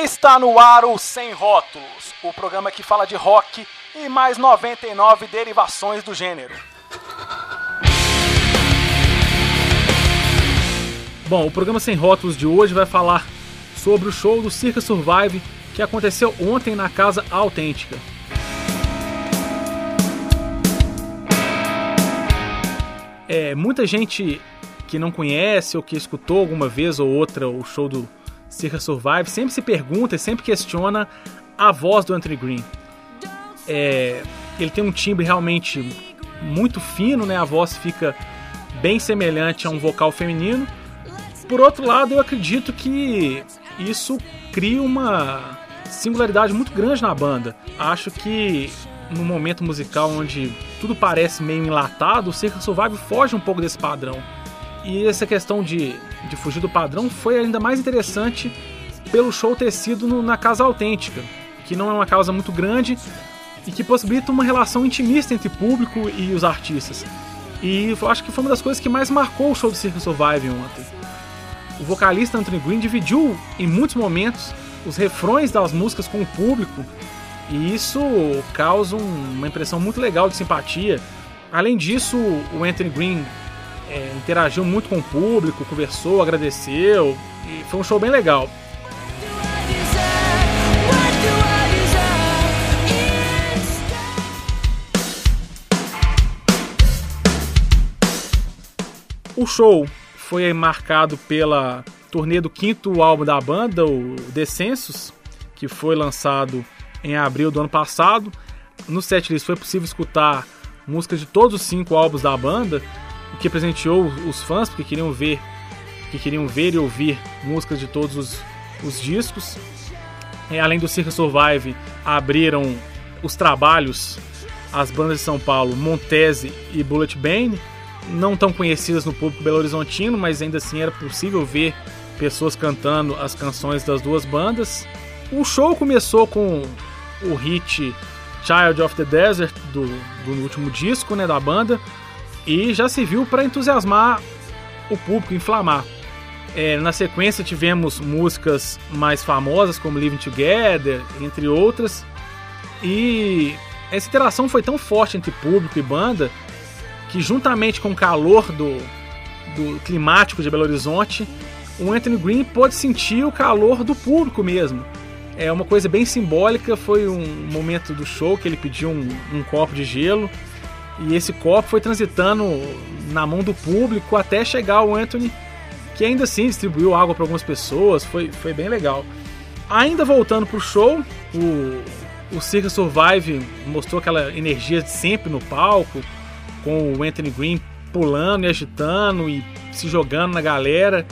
Está no ar o Sem Rótulos, o programa que fala de rock e mais 99 derivações do gênero. Bom, o programa Sem Rótulos de hoje vai falar sobre o show do Circa Survive que aconteceu ontem na Casa Autêntica. É, muita gente que não conhece ou que escutou alguma vez ou outra o show do Circa Survive sempre se pergunta e sempre questiona a voz do Anthony Green. É, ele tem um timbre realmente muito fino, né? A voz fica bem semelhante a um vocal feminino. Por outro lado, eu acredito que isso cria uma singularidade muito grande na banda. Acho que no momento musical onde tudo parece meio enlatado, o Circle Survive foge um pouco desse padrão. E essa questão de, de fugir do padrão foi ainda mais interessante pelo show ter sido no, na Casa Autêntica, que não é uma casa muito grande e que possibilita uma relação intimista entre público e os artistas. E eu acho que foi uma das coisas que mais marcou o show do Circle Survive ontem. O vocalista Anthony Green dividiu em muitos momentos os refrões das músicas com o público e isso causa uma impressão muito legal de simpatia. Além disso, o Anthony Green é, interagiu muito com o público, conversou, agradeceu e foi um show bem legal. O show foi marcado pela turnê do quinto álbum da banda, o Descensos, que foi lançado em abril do ano passado. No setlist foi possível escutar músicas de todos os cinco álbuns da banda, o que presenteou os fãs porque queriam ver, que queriam ver e ouvir músicas de todos os, os discos. E, além do Circa Survive, abriram os trabalhos as bandas de São Paulo, Montese e Bullet Bane, não tão conhecidas no público belo-horizontino, mas ainda assim era possível ver pessoas cantando as canções das duas bandas. O show começou com o hit Child of the Desert do, do último disco né, da banda e já serviu para entusiasmar o público, inflamar. É, na sequência tivemos músicas mais famosas como Living Together, entre outras, e essa interação foi tão forte entre público e banda que juntamente com o calor do, do climático de Belo Horizonte, o Anthony Green pôde sentir o calor do público mesmo. É uma coisa bem simbólica, foi um momento do show que ele pediu um, um copo de gelo e esse copo foi transitando na mão do público até chegar ao Anthony, que ainda assim distribuiu água para algumas pessoas, foi, foi bem legal. Ainda voltando pro show, o, o Circa Survive mostrou aquela energia de sempre no palco, com o Anthony Green pulando e agitando e se jogando na galera.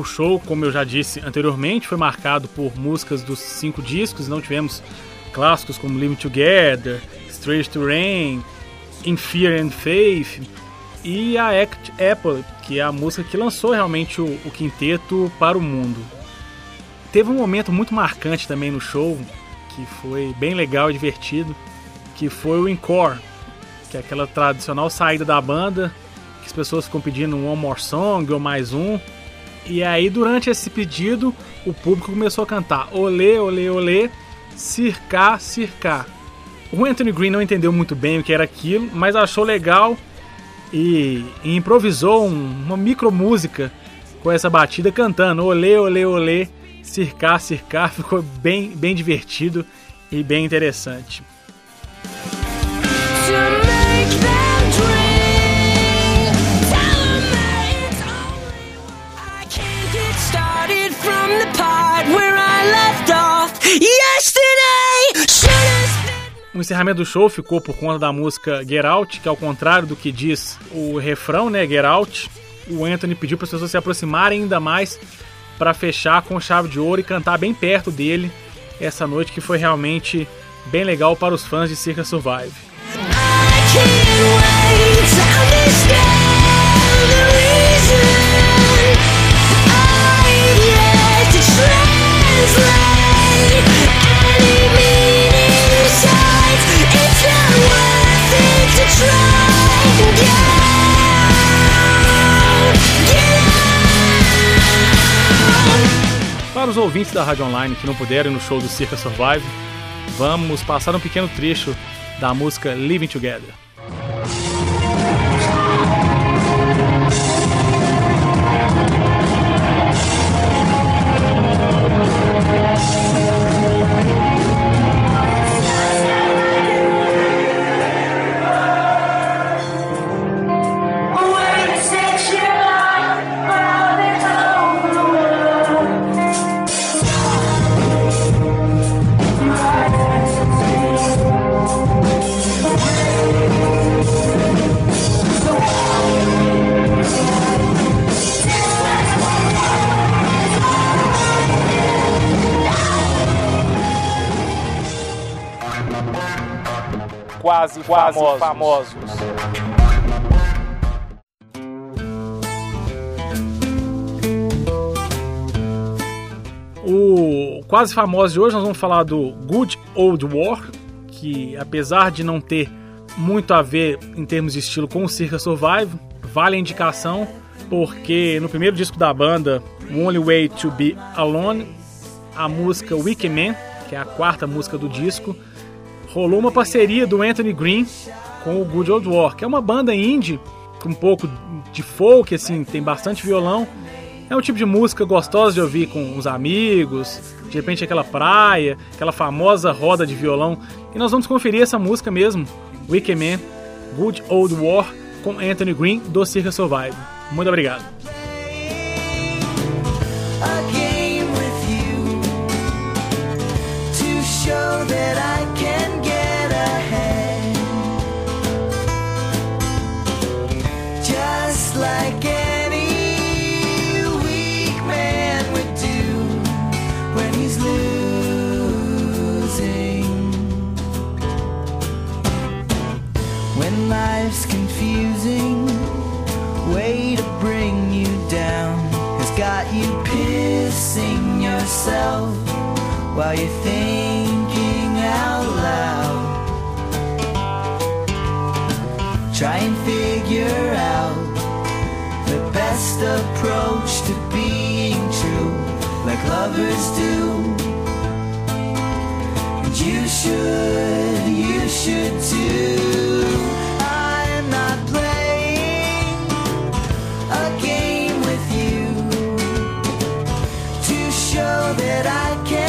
O show, como eu já disse anteriormente, foi marcado por músicas dos cinco discos. Não tivemos clássicos como Living Together, Strange to Rain, In Fear and Faith e a Act Apple, que é a música que lançou realmente o, o quinteto para o mundo. Teve um momento muito marcante também no show, que foi bem legal e divertido, que foi o encore, que é aquela tradicional saída da banda, que as pessoas ficam pedindo um More Song ou mais um. E aí, durante esse pedido, o público começou a cantar Olê, olê, olê, circar, circar. O Anthony Green não entendeu muito bem o que era aquilo, mas achou legal e, e improvisou um, uma micro música com essa batida cantando Olê, olê, olê, circar, circar. Ficou bem, bem divertido e bem interessante. O encerramento do show ficou por conta da música Get Out, que ao contrário do que diz o refrão, né, Get Out, o Anthony pediu para as pessoas se aproximarem ainda mais para fechar com chave de ouro e cantar bem perto dele essa noite que foi realmente bem legal para os fãs de Circa Survive. I os ouvintes da Rádio Online que não puderam ir no show do Circa Survive, vamos passar um pequeno trecho da música Living Together. Quase, quase famosos. famosos. O quase famoso de hoje nós vamos falar do Good Old War, que apesar de não ter muito a ver em termos de estilo com o Circa Survive, vale a indicação porque no primeiro disco da banda, Only Way to Be Alone, a música Wicked Man, que é a quarta música do disco, rolou uma parceria do Anthony Green com o Good Old War, que é uma banda indie com um pouco de folk, assim, tem bastante violão. É um tipo de música gostosa de ouvir com os amigos, de repente aquela praia, aquela famosa roda de violão. E nós vamos conferir essa música mesmo, Wicked Man, Good Old War, com Anthony Green do Circa Survive. Muito obrigado. Yourself while you're thinking out loud. Try and figure out the best approach to being true, like lovers do. And you should, you should too. That I can